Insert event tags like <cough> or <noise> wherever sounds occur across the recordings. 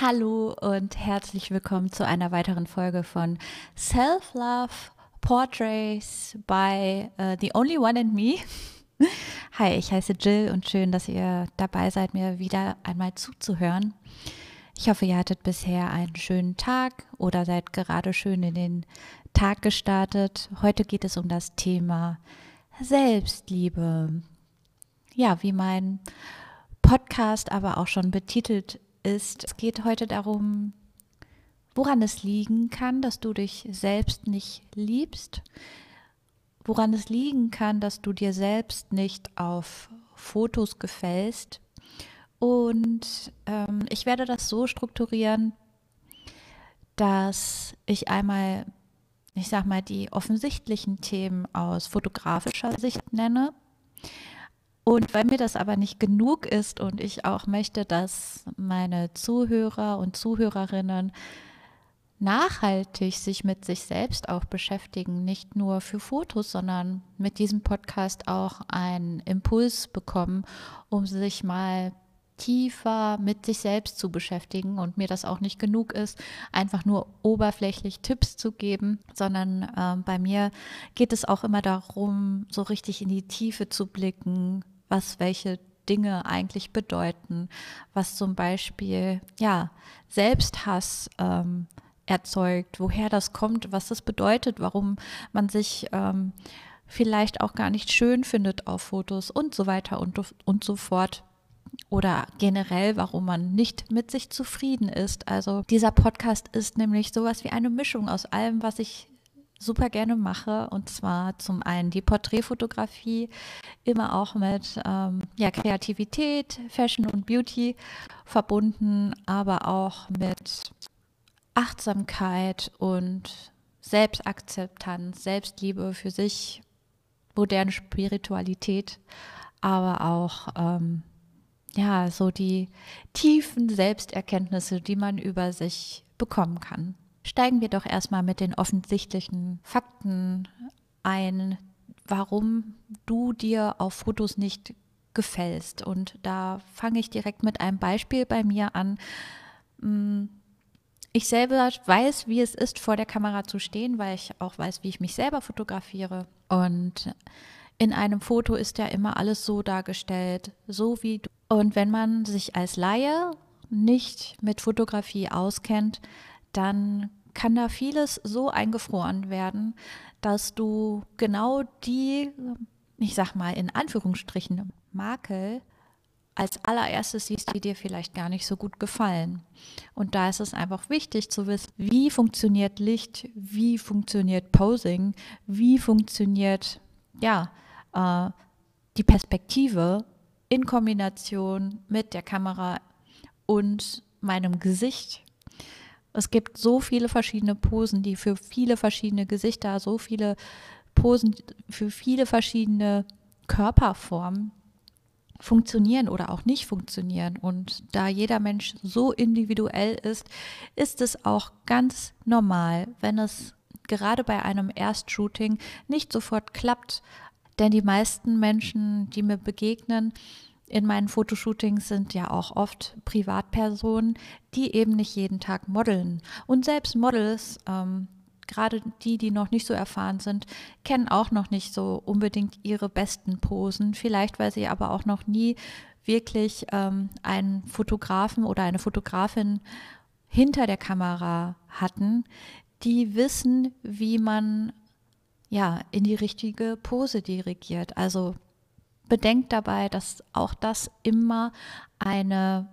Hallo und herzlich willkommen zu einer weiteren Folge von Self-Love Portraits by uh, The Only One and Me. <laughs> Hi, ich heiße Jill und schön, dass ihr dabei seid, mir wieder einmal zuzuhören. Ich hoffe, ihr hattet bisher einen schönen Tag oder seid gerade schön in den Tag gestartet. Heute geht es um das Thema Selbstliebe. Ja, wie mein Podcast aber auch schon betitelt ist, es geht heute darum, woran es liegen kann, dass du dich selbst nicht liebst, woran es liegen kann, dass du dir selbst nicht auf Fotos gefällst. Und ähm, ich werde das so strukturieren, dass ich einmal, ich sag mal, die offensichtlichen Themen aus fotografischer Sicht nenne und weil mir das aber nicht genug ist und ich auch möchte, dass meine Zuhörer und Zuhörerinnen nachhaltig sich mit sich selbst auch beschäftigen, nicht nur für Fotos, sondern mit diesem Podcast auch einen Impuls bekommen, um sich mal tiefer mit sich selbst zu beschäftigen und mir das auch nicht genug ist, einfach nur oberflächlich Tipps zu geben, sondern äh, bei mir geht es auch immer darum, so richtig in die Tiefe zu blicken, was welche Dinge eigentlich bedeuten, was zum Beispiel ja Selbsthass ähm, erzeugt, woher das kommt, was das bedeutet, warum man sich ähm, vielleicht auch gar nicht schön findet auf Fotos und so weiter und, und so fort. Oder generell, warum man nicht mit sich zufrieden ist. Also dieser Podcast ist nämlich sowas wie eine Mischung aus allem, was ich super gerne mache. Und zwar zum einen die Porträtfotografie, immer auch mit ähm, ja, Kreativität, Fashion und Beauty verbunden, aber auch mit Achtsamkeit und Selbstakzeptanz, Selbstliebe für sich, moderne Spiritualität, aber auch ähm, ja, so die tiefen Selbsterkenntnisse, die man über sich bekommen kann. Steigen wir doch erstmal mit den offensichtlichen Fakten ein, warum du dir auf Fotos nicht gefällst. Und da fange ich direkt mit einem Beispiel bei mir an. Mm, ich selber weiß, wie es ist, vor der Kamera zu stehen, weil ich auch weiß, wie ich mich selber fotografiere. Und in einem Foto ist ja immer alles so dargestellt, so wie du. Und wenn man sich als Laie nicht mit Fotografie auskennt, dann kann da vieles so eingefroren werden, dass du genau die, ich sag mal in Anführungsstrichen, Makel als allererstes siehst, die dir vielleicht gar nicht so gut gefallen. Und da ist es einfach wichtig zu wissen, wie funktioniert Licht, wie funktioniert Posing, wie funktioniert, ja, äh, die Perspektive in Kombination mit der Kamera und meinem Gesicht es gibt so viele verschiedene Posen, die für viele verschiedene Gesichter, so viele Posen für viele verschiedene Körperformen funktionieren oder auch nicht funktionieren. Und da jeder Mensch so individuell ist, ist es auch ganz normal, wenn es gerade bei einem Erstshooting nicht sofort klappt. Denn die meisten Menschen, die mir begegnen, in meinen Fotoshootings sind ja auch oft Privatpersonen, die eben nicht jeden Tag modeln. Und selbst Models, ähm, gerade die, die noch nicht so erfahren sind, kennen auch noch nicht so unbedingt ihre besten Posen. Vielleicht, weil sie aber auch noch nie wirklich ähm, einen Fotografen oder eine Fotografin hinter der Kamera hatten, die wissen, wie man ja in die richtige Pose dirigiert. Also bedenkt dabei, dass auch das immer eine,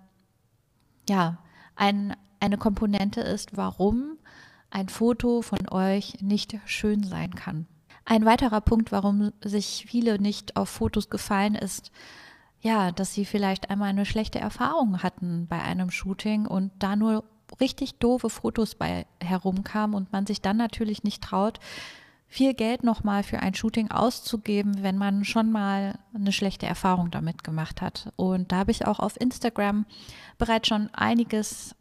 ja, ein, eine Komponente ist, warum ein Foto von euch nicht schön sein kann. Ein weiterer Punkt, warum sich viele nicht auf Fotos gefallen, ist, ja, dass sie vielleicht einmal eine schlechte Erfahrung hatten bei einem Shooting und da nur richtig doofe Fotos bei herumkamen und man sich dann natürlich nicht traut, viel Geld nochmal für ein Shooting auszugeben, wenn man schon mal eine schlechte Erfahrung damit gemacht hat. Und da habe ich auch auf Instagram bereits schon einiges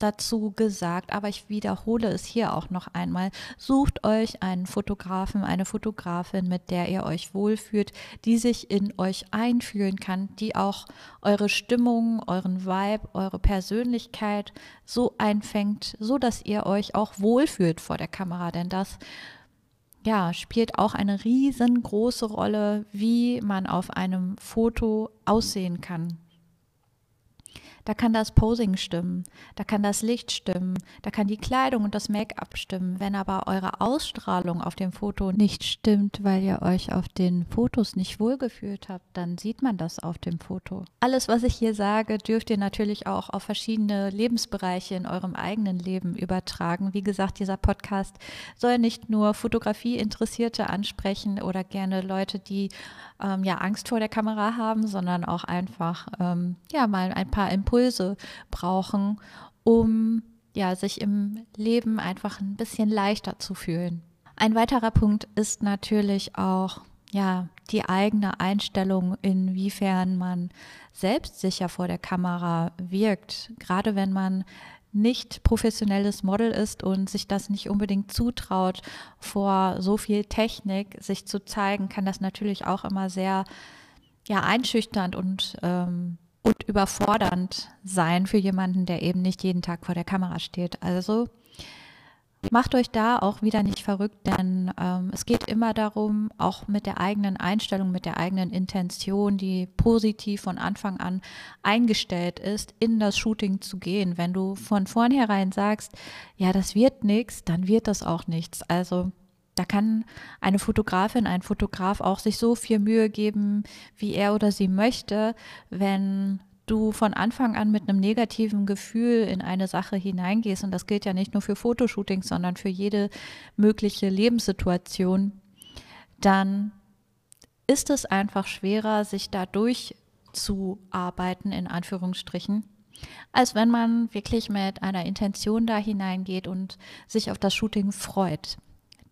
dazu gesagt, aber ich wiederhole es hier auch noch einmal. Sucht euch einen Fotografen, eine Fotografin, mit der ihr euch wohlfühlt, die sich in euch einfühlen kann, die auch eure Stimmung, euren Vibe, eure Persönlichkeit so einfängt, so dass ihr euch auch wohlfühlt vor der Kamera, denn das ja, spielt auch eine riesengroße Rolle, wie man auf einem Foto aussehen kann. Da kann das Posing stimmen, da kann das Licht stimmen, da kann die Kleidung und das Make-up stimmen. Wenn aber eure Ausstrahlung auf dem Foto nicht stimmt, weil ihr euch auf den Fotos nicht wohlgefühlt habt, dann sieht man das auf dem Foto. Alles, was ich hier sage, dürft ihr natürlich auch auf verschiedene Lebensbereiche in eurem eigenen Leben übertragen. Wie gesagt, dieser Podcast soll nicht nur Fotografie-Interessierte ansprechen oder gerne Leute, die ähm, ja Angst vor der Kamera haben, sondern auch einfach ähm, ja mal ein paar Impulse brauchen, um ja sich im Leben einfach ein bisschen leichter zu fühlen. Ein weiterer Punkt ist natürlich auch ja die eigene Einstellung, inwiefern man selbstsicher vor der Kamera wirkt, gerade wenn man nicht professionelles Model ist und sich das nicht unbedingt zutraut, vor so viel Technik sich zu zeigen, kann das natürlich auch immer sehr ja, einschüchternd und, ähm, und überfordernd sein für jemanden, der eben nicht jeden Tag vor der Kamera steht. Also Macht euch da auch wieder nicht verrückt, denn ähm, es geht immer darum, auch mit der eigenen Einstellung, mit der eigenen Intention, die positiv von Anfang an eingestellt ist, in das Shooting zu gehen. Wenn du von vornherein sagst, ja, das wird nichts, dann wird das auch nichts. Also da kann eine Fotografin, ein Fotograf auch sich so viel Mühe geben, wie er oder sie möchte, wenn du von Anfang an mit einem negativen Gefühl in eine Sache hineingehst, und das gilt ja nicht nur für Fotoshootings, sondern für jede mögliche Lebenssituation, dann ist es einfach schwerer, sich da durchzuarbeiten, in Anführungsstrichen, als wenn man wirklich mit einer Intention da hineingeht und sich auf das Shooting freut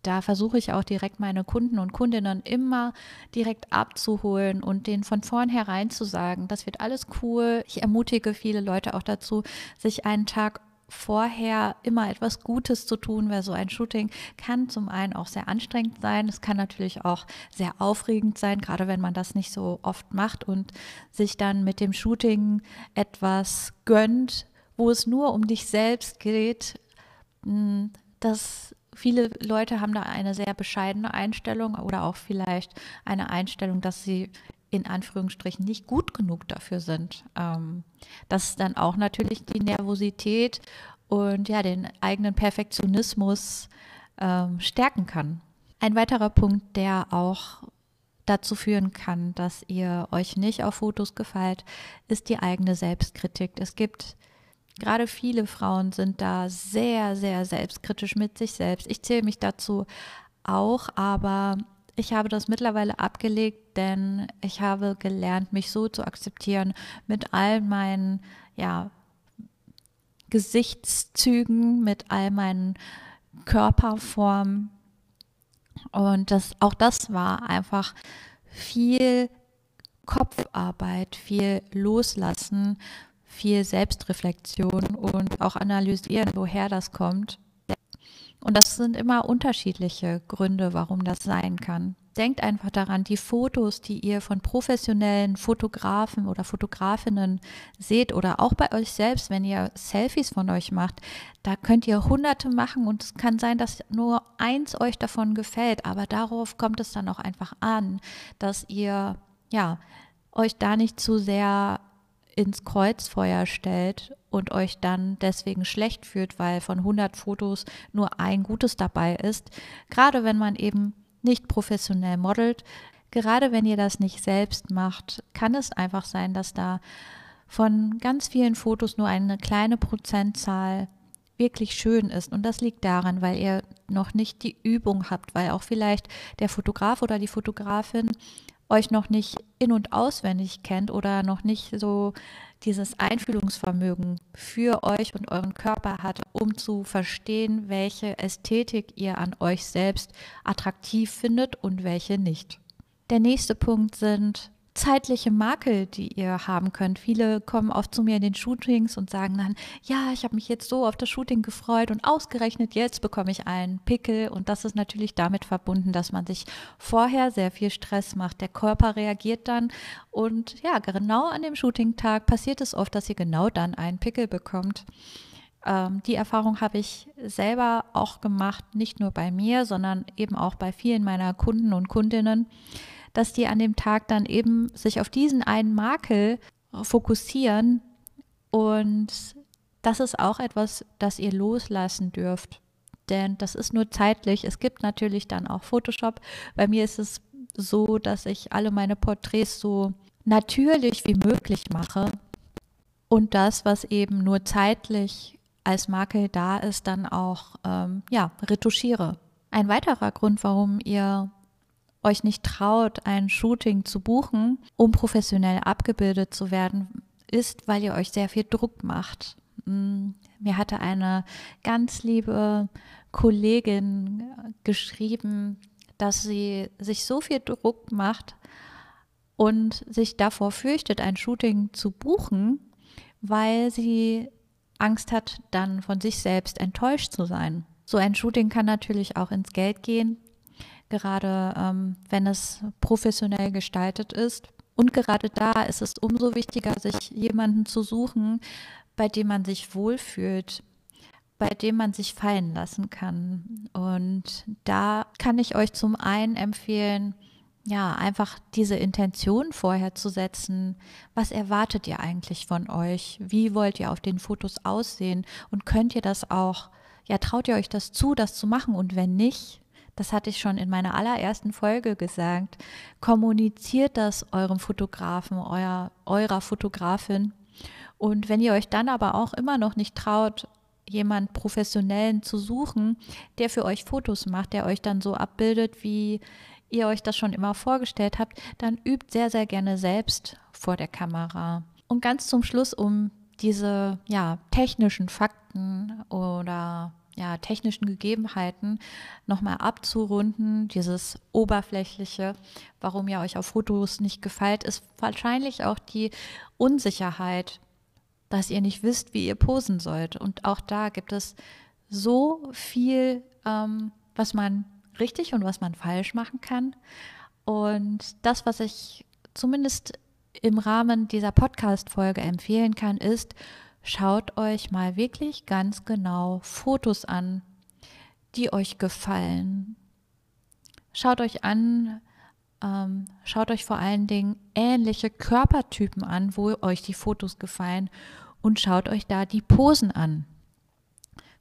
da versuche ich auch direkt meine Kunden und Kundinnen immer direkt abzuholen und denen von vornherein zu sagen, das wird alles cool. Ich ermutige viele Leute auch dazu, sich einen Tag vorher immer etwas Gutes zu tun, weil so ein Shooting kann zum einen auch sehr anstrengend sein. Es kann natürlich auch sehr aufregend sein, gerade wenn man das nicht so oft macht und sich dann mit dem Shooting etwas gönnt, wo es nur um dich selbst geht. Hm, das viele Leute haben da eine sehr bescheidene Einstellung oder auch vielleicht eine Einstellung, dass sie in Anführungsstrichen nicht gut genug dafür sind. Ähm, das dann auch natürlich die Nervosität und ja den eigenen Perfektionismus ähm, stärken kann. Ein weiterer Punkt, der auch dazu führen kann, dass ihr euch nicht auf Fotos gefällt, ist die eigene Selbstkritik. Es gibt Gerade viele Frauen sind da sehr, sehr selbstkritisch mit sich selbst. Ich zähle mich dazu auch, aber ich habe das mittlerweile abgelegt, denn ich habe gelernt, mich so zu akzeptieren mit all meinen, ja, Gesichtszügen, mit all meinen Körperformen. Und das, auch das war einfach viel Kopfarbeit, viel Loslassen, viel Selbstreflexion und auch analysieren, woher das kommt. Und das sind immer unterschiedliche Gründe, warum das sein kann. Denkt einfach daran, die Fotos, die ihr von professionellen Fotografen oder Fotografinnen seht oder auch bei euch selbst, wenn ihr Selfies von euch macht, da könnt ihr hunderte machen und es kann sein, dass nur eins euch davon gefällt, aber darauf kommt es dann auch einfach an, dass ihr ja euch da nicht zu sehr ins Kreuzfeuer stellt und euch dann deswegen schlecht fühlt, weil von 100 Fotos nur ein gutes dabei ist. Gerade wenn man eben nicht professionell modelt, gerade wenn ihr das nicht selbst macht, kann es einfach sein, dass da von ganz vielen Fotos nur eine kleine Prozentzahl wirklich schön ist. Und das liegt daran, weil ihr noch nicht die Übung habt, weil auch vielleicht der Fotograf oder die Fotografin euch noch nicht in und auswendig kennt oder noch nicht so dieses Einfühlungsvermögen für euch und euren Körper hat, um zu verstehen, welche Ästhetik ihr an euch selbst attraktiv findet und welche nicht. Der nächste Punkt sind zeitliche Makel, die ihr haben könnt. Viele kommen oft zu mir in den Shootings und sagen dann, ja, ich habe mich jetzt so auf das Shooting gefreut und ausgerechnet jetzt bekomme ich einen Pickel und das ist natürlich damit verbunden, dass man sich vorher sehr viel Stress macht. Der Körper reagiert dann und ja, genau an dem Shooting-Tag passiert es oft, dass ihr genau dann einen Pickel bekommt. Ähm, die Erfahrung habe ich selber auch gemacht, nicht nur bei mir, sondern eben auch bei vielen meiner Kunden und Kundinnen dass die an dem Tag dann eben sich auf diesen einen Makel fokussieren und das ist auch etwas, das ihr loslassen dürft. Denn das ist nur zeitlich. Es gibt natürlich dann auch Photoshop. Bei mir ist es so, dass ich alle meine Porträts so natürlich wie möglich mache und das, was eben nur zeitlich als Makel da ist, dann auch ähm, ja, retuschiere. Ein weiterer Grund, warum ihr euch nicht traut, ein Shooting zu buchen, um professionell abgebildet zu werden, ist, weil ihr euch sehr viel Druck macht. Mm, mir hatte eine ganz liebe Kollegin geschrieben, dass sie sich so viel Druck macht und sich davor fürchtet, ein Shooting zu buchen, weil sie Angst hat, dann von sich selbst enttäuscht zu sein. So ein Shooting kann natürlich auch ins Geld gehen gerade ähm, wenn es professionell gestaltet ist. Und gerade da ist es umso wichtiger, sich jemanden zu suchen, bei dem man sich wohlfühlt, bei dem man sich fallen lassen kann. Und da kann ich euch zum einen empfehlen, ja, einfach diese Intention vorher zu setzen. Was erwartet ihr eigentlich von euch? Wie wollt ihr auf den Fotos aussehen? Und könnt ihr das auch, ja, traut ihr euch das zu, das zu machen? Und wenn nicht, das hatte ich schon in meiner allerersten Folge gesagt, kommuniziert das eurem Fotografen, euer, eurer Fotografin. Und wenn ihr euch dann aber auch immer noch nicht traut, jemand Professionellen zu suchen, der für euch Fotos macht, der euch dann so abbildet, wie ihr euch das schon immer vorgestellt habt, dann übt sehr, sehr gerne selbst vor der Kamera. Und ganz zum Schluss, um diese ja, technischen Fakten oder ja, technischen Gegebenheiten nochmal abzurunden, dieses oberflächliche, warum ihr euch auf Fotos nicht gefällt, ist wahrscheinlich auch die Unsicherheit, dass ihr nicht wisst, wie ihr posen sollt. Und auch da gibt es so viel, ähm, was man richtig und was man falsch machen kann. Und das, was ich zumindest im Rahmen dieser Podcast-Folge empfehlen kann, ist, schaut euch mal wirklich ganz genau Fotos an, die euch gefallen. Schaut euch an, ähm, schaut euch vor allen Dingen ähnliche Körpertypen an, wo euch die Fotos gefallen und schaut euch da die Posen an.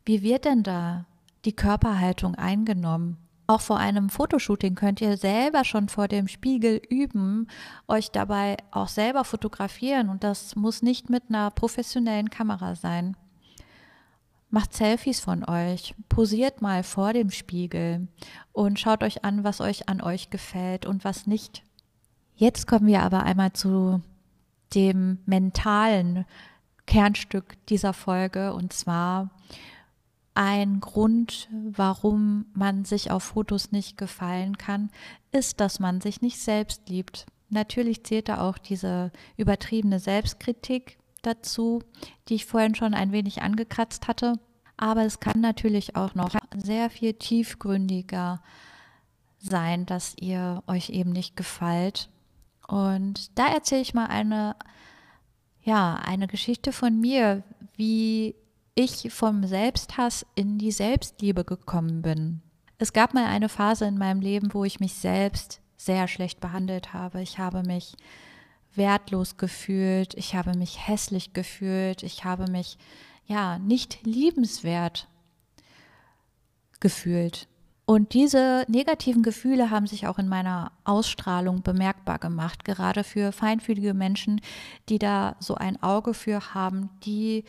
Wie wird denn da die Körperhaltung eingenommen? Auch vor einem Fotoshooting könnt ihr selber schon vor dem Spiegel üben, euch dabei auch selber fotografieren und das muss nicht mit einer professionellen Kamera sein. Macht Selfies von euch, posiert mal vor dem Spiegel und schaut euch an, was euch an euch gefällt und was nicht. Jetzt kommen wir aber einmal zu dem mentalen Kernstück dieser Folge und zwar ein Grund, warum man sich auf Fotos nicht gefallen kann, ist, dass man sich nicht selbst liebt. Natürlich zählt da auch diese übertriebene Selbstkritik dazu, die ich vorhin schon ein wenig angekratzt hatte. Aber es kann natürlich auch noch sehr viel tiefgründiger sein, dass ihr euch eben nicht gefällt. Und da erzähle ich mal eine, ja, eine Geschichte von mir, wie ich vom Selbsthass in die Selbstliebe gekommen bin. Es gab mal eine Phase in meinem Leben, wo ich mich selbst sehr schlecht behandelt habe. Ich habe mich wertlos gefühlt, ich habe mich hässlich gefühlt, ich habe mich ja nicht liebenswert gefühlt. Und diese negativen Gefühle haben sich auch in meiner Ausstrahlung bemerkbar gemacht, gerade für feinfühlige Menschen, die da so ein Auge für haben, die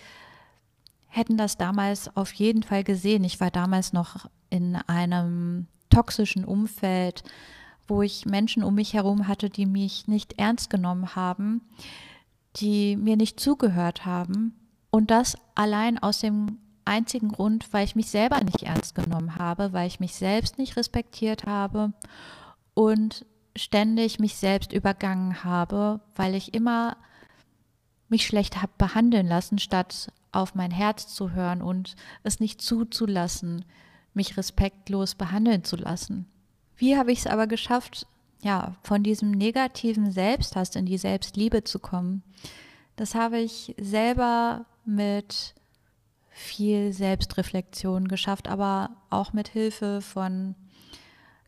hätten das damals auf jeden Fall gesehen. Ich war damals noch in einem toxischen Umfeld, wo ich Menschen um mich herum hatte, die mich nicht ernst genommen haben, die mir nicht zugehört haben. Und das allein aus dem einzigen Grund, weil ich mich selber nicht ernst genommen habe, weil ich mich selbst nicht respektiert habe und ständig mich selbst übergangen habe, weil ich immer mich schlecht habe behandeln lassen, statt auf mein Herz zu hören und es nicht zuzulassen, mich respektlos behandeln zu lassen. Wie habe ich es aber geschafft, ja, von diesem negativen Selbsthass in die Selbstliebe zu kommen? Das habe ich selber mit viel Selbstreflexion geschafft, aber auch mit Hilfe von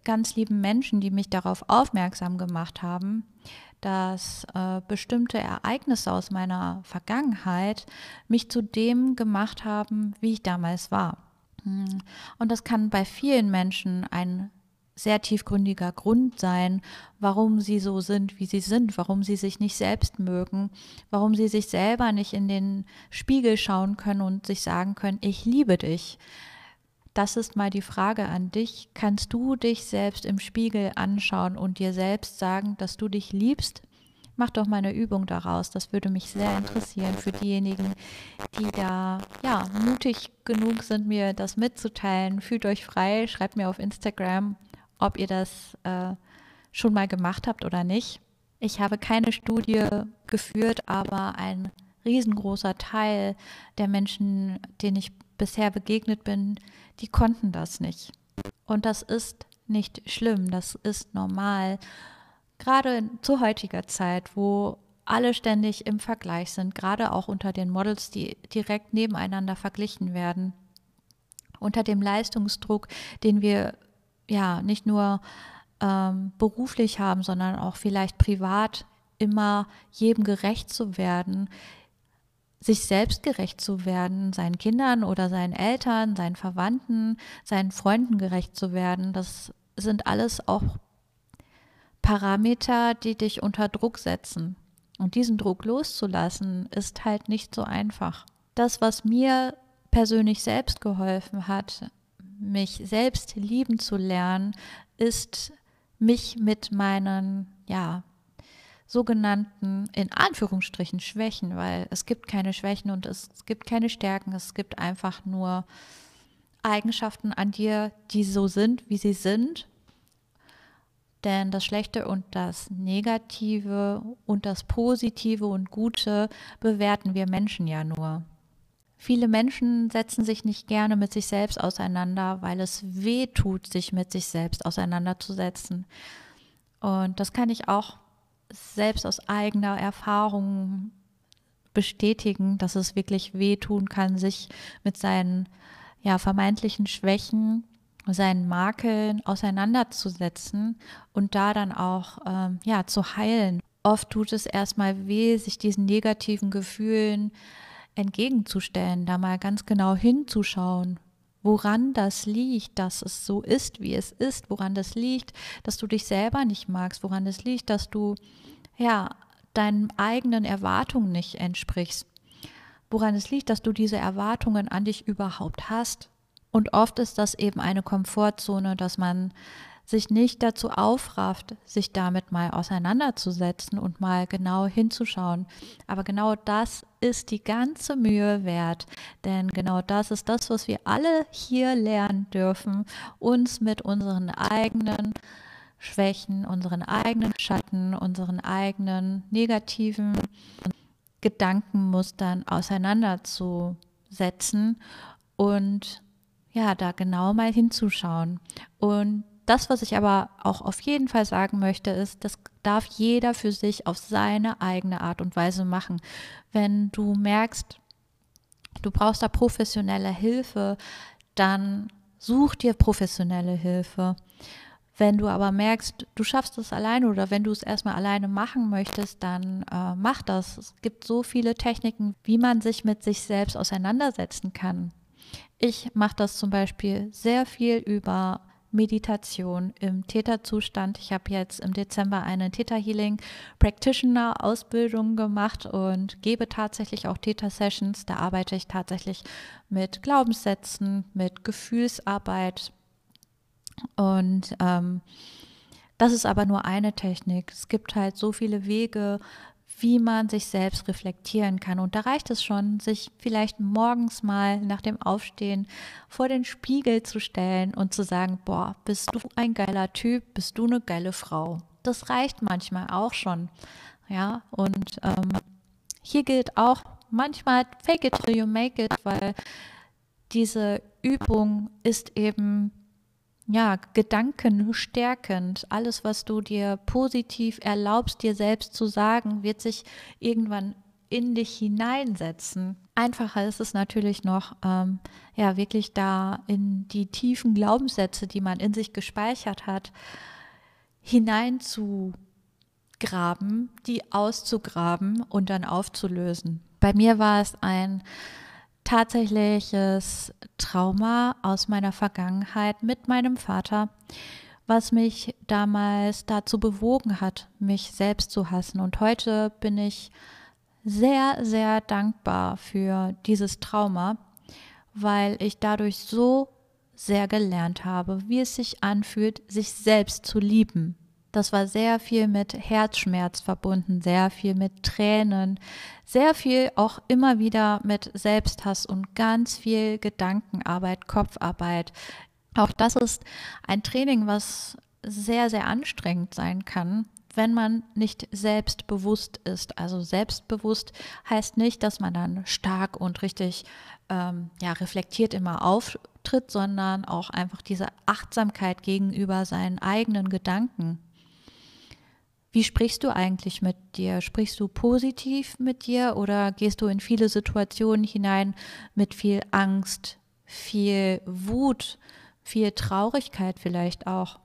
ganz lieben Menschen, die mich darauf aufmerksam gemacht haben, dass äh, bestimmte Ereignisse aus meiner Vergangenheit mich zu dem gemacht haben, wie ich damals war. Hm. Und das kann bei vielen Menschen ein sehr tiefgründiger Grund sein, warum sie so sind, wie sie sind, warum sie sich nicht selbst mögen, warum sie sich selber nicht in den Spiegel schauen können und sich sagen können, ich liebe dich. Das ist mal die Frage an dich. Kannst du dich selbst im Spiegel anschauen und dir selbst sagen, dass du dich liebst? Mach doch mal eine Übung daraus. Das würde mich sehr interessieren für diejenigen, die da ja mutig genug sind, mir das mitzuteilen. Fühlt euch frei, schreibt mir auf Instagram ob ihr das äh, schon mal gemacht habt oder nicht. Ich habe keine Studie geführt, aber ein riesengroßer Teil der Menschen, denen ich bisher begegnet bin, die konnten das nicht. Und das ist nicht schlimm, das ist normal. Gerade zu heutiger Zeit, wo alle ständig im Vergleich sind, gerade auch unter den Models, die direkt nebeneinander verglichen werden, unter dem Leistungsdruck, den wir ja nicht nur ähm, beruflich haben, sondern auch vielleicht privat immer jedem gerecht zu werden, sich selbst gerecht zu werden, seinen Kindern oder seinen Eltern, seinen Verwandten, seinen Freunden gerecht zu werden. Das sind alles auch Parameter, die dich unter Druck setzen. Und diesen Druck loszulassen, ist halt nicht so einfach. Das, was mir persönlich selbst geholfen hat, mich selbst lieben zu lernen, ist mich mit meinen, ja, sogenannten, in Anführungsstrichen, Schwächen, weil es gibt keine Schwächen und es gibt keine Stärken, es gibt einfach nur Eigenschaften an dir, die so sind, wie sie sind. Denn das Schlechte und das Negative und das Positive und Gute bewerten wir Menschen ja nur. Viele Menschen setzen sich nicht gerne mit sich selbst auseinander, weil es weh tut, sich mit sich selbst auseinanderzusetzen. Und das kann ich auch selbst aus eigener Erfahrung bestätigen, dass es wirklich wehtun kann, sich mit seinen ja, vermeintlichen Schwächen, seinen Makeln auseinanderzusetzen und da dann auch ähm, ja, zu heilen. Oft tut es erstmal weh, sich diesen negativen Gefühlen entgegenzustellen, da mal ganz genau hinzuschauen, woran das liegt, dass es so ist, wie es ist, woran das liegt, dass du dich selber nicht magst, woran das liegt, dass du ja deinen eigenen Erwartungen nicht entsprichst, woran es liegt, dass du diese Erwartungen an dich überhaupt hast. Und oft ist das eben eine Komfortzone, dass man sich nicht dazu aufrafft, sich damit mal auseinanderzusetzen und mal genau hinzuschauen. Aber genau das ist die ganze Mühe wert, denn genau das ist das, was wir alle hier lernen dürfen, uns mit unseren eigenen Schwächen, unseren eigenen Schatten, unseren eigenen negativen Gedankenmustern auseinanderzusetzen und ja, da genau mal hinzuschauen. Und das, was ich aber auch auf jeden Fall sagen möchte, ist, das darf jeder für sich auf seine eigene Art und Weise machen. Wenn du merkst, du brauchst da professionelle Hilfe, dann such dir professionelle Hilfe. Wenn du aber merkst, du schaffst es alleine oder wenn du es erstmal alleine machen möchtest, dann äh, mach das. Es gibt so viele Techniken, wie man sich mit sich selbst auseinandersetzen kann. Ich mache das zum Beispiel sehr viel über Meditation im Täterzustand. Ich habe jetzt im Dezember eine Theta Healing Practitioner Ausbildung gemacht und gebe tatsächlich auch Theta Sessions. Da arbeite ich tatsächlich mit Glaubenssätzen, mit Gefühlsarbeit und ähm, das ist aber nur eine Technik. Es gibt halt so viele Wege, wie man sich selbst reflektieren kann. Und da reicht es schon, sich vielleicht morgens mal nach dem Aufstehen vor den Spiegel zu stellen und zu sagen, boah, bist du ein geiler Typ, bist du eine geile Frau. das reicht manchmal auch schon. Ja, und ähm, hier gilt auch manchmal fake it till you make it, weil diese Übung ist eben ja, gedankenstärkend. Alles, was du dir positiv erlaubst, dir selbst zu sagen, wird sich irgendwann in dich hineinsetzen. Einfacher ist es natürlich noch, ähm, ja, wirklich da in die tiefen Glaubenssätze, die man in sich gespeichert hat, hineinzugraben, die auszugraben und dann aufzulösen. Bei mir war es ein tatsächliches Trauma aus meiner Vergangenheit mit meinem Vater, was mich damals dazu bewogen hat, mich selbst zu hassen. Und heute bin ich sehr, sehr dankbar für dieses Trauma, weil ich dadurch so sehr gelernt habe, wie es sich anfühlt, sich selbst zu lieben. Das war sehr viel mit Herzschmerz verbunden, sehr viel mit Tränen, sehr viel auch immer wieder mit Selbsthass und ganz viel Gedankenarbeit, Kopfarbeit. Auch das ist ein Training, was sehr, sehr anstrengend sein kann, wenn man nicht selbstbewusst ist. Also selbstbewusst heißt nicht, dass man dann stark und richtig ähm, ja, reflektiert immer auftritt, sondern auch einfach diese Achtsamkeit gegenüber seinen eigenen Gedanken. Wie sprichst du eigentlich mit dir? Sprichst du positiv mit dir oder gehst du in viele Situationen hinein mit viel Angst, viel Wut, viel Traurigkeit vielleicht auch?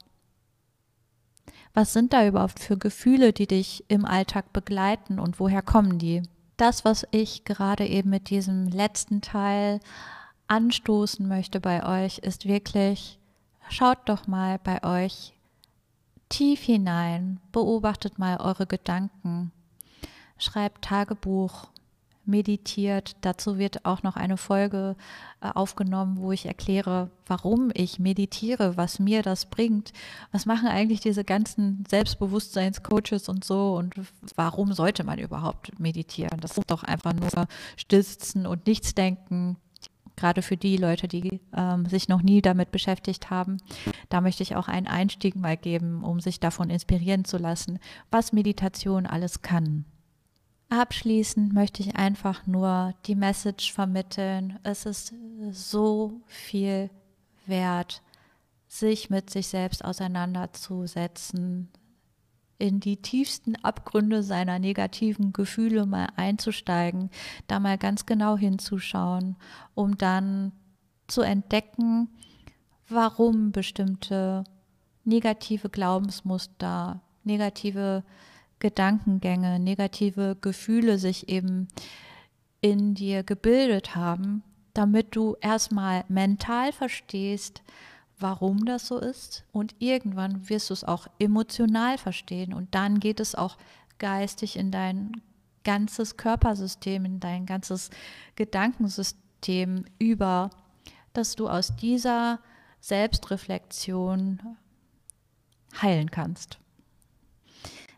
Was sind da überhaupt für Gefühle, die dich im Alltag begleiten und woher kommen die? Das, was ich gerade eben mit diesem letzten Teil anstoßen möchte bei euch, ist wirklich, schaut doch mal bei euch tief hinein, beobachtet mal eure Gedanken, schreibt Tagebuch, meditiert. Dazu wird auch noch eine Folge äh, aufgenommen, wo ich erkläre, warum ich meditiere, was mir das bringt. Was machen eigentlich diese ganzen Selbstbewusstseinscoaches und so und warum sollte man überhaupt meditieren? Das ist doch einfach nur stillsitzen und nichts denken gerade für die Leute, die ähm, sich noch nie damit beschäftigt haben. Da möchte ich auch einen Einstieg mal geben, um sich davon inspirieren zu lassen, was Meditation alles kann. Abschließend möchte ich einfach nur die Message vermitteln. Es ist so viel wert, sich mit sich selbst auseinanderzusetzen, in die tiefsten Abgründe seiner negativen Gefühle mal einzusteigen, da mal ganz genau hinzuschauen, um dann zu entdecken, warum bestimmte negative Glaubensmuster, negative Gedankengänge, negative Gefühle sich eben in dir gebildet haben, damit du erstmal mental verstehst, warum das so ist und irgendwann wirst du es auch emotional verstehen und dann geht es auch geistig in dein ganzes Körpersystem, in dein ganzes Gedankensystem über, dass du aus dieser Selbstreflexion heilen kannst.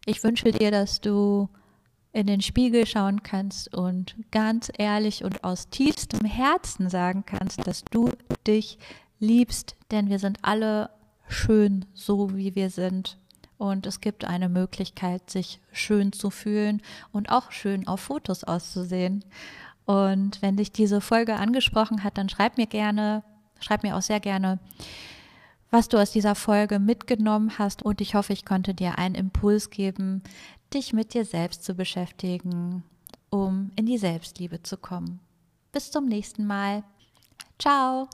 Ich wünsche dir, dass du in den Spiegel schauen kannst und ganz ehrlich und aus tiefstem Herzen sagen kannst, dass du dich liebst, denn wir sind alle schön, so wie wir sind. Und es gibt eine Möglichkeit, sich schön zu fühlen und auch schön auf Fotos auszusehen. Und wenn dich diese Folge angesprochen hat, dann schreib mir gerne, schreib mir auch sehr gerne, was du aus dieser Folge mitgenommen hast. Und ich hoffe, ich konnte dir einen Impuls geben, dich mit dir selbst zu beschäftigen, um in die Selbstliebe zu kommen. Bis zum nächsten Mal. Ciao.